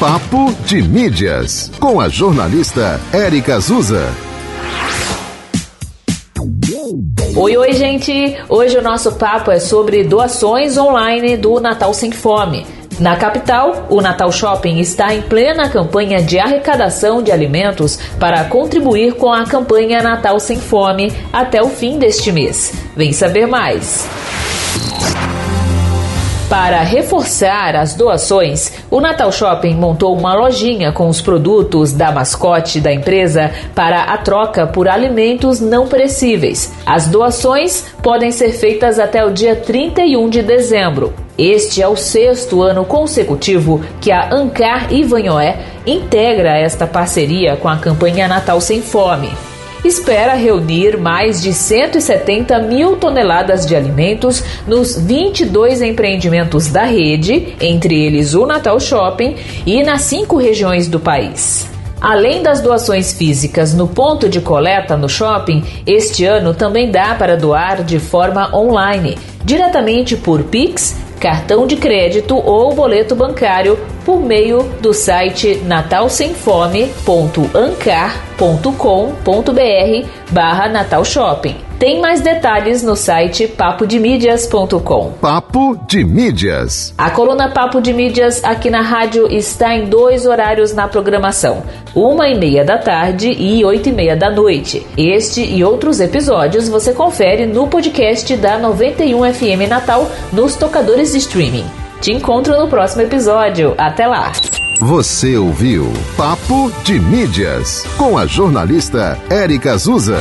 Papo de Mídias, com a jornalista Érica Azusa. Oi, oi, gente! Hoje o nosso papo é sobre doações online do Natal Sem Fome. Na capital, o Natal Shopping está em plena campanha de arrecadação de alimentos para contribuir com a campanha Natal Sem Fome até o fim deste mês. Vem saber mais! Para reforçar as doações, o Natal Shopping montou uma lojinha com os produtos da mascote da empresa para a troca por alimentos não perecíveis. As doações podem ser feitas até o dia 31 de dezembro. Este é o sexto ano consecutivo que a Ancar Ivanhoé integra esta parceria com a campanha Natal Sem Fome espera reunir mais de 170 mil toneladas de alimentos nos 22 empreendimentos da rede, entre eles o Natal Shopping, e nas cinco regiões do país. Além das doações físicas no ponto de coleta no shopping, este ano também dá para doar de forma online, diretamente por Pix, cartão de crédito ou boleto bancário por meio do site natalsemfome.ancar.com.br barra Natal Shopping. Tem mais detalhes no site papodemídias.com. Papo de Mídias. A coluna Papo de Mídias aqui na rádio está em dois horários na programação: uma e meia da tarde e oito e meia da noite. Este e outros episódios você confere no podcast da 91 FM Natal nos tocadores de streaming. Te encontro no próximo episódio. Até lá! Você ouviu Papo de Mídias com a jornalista Érica Azusa.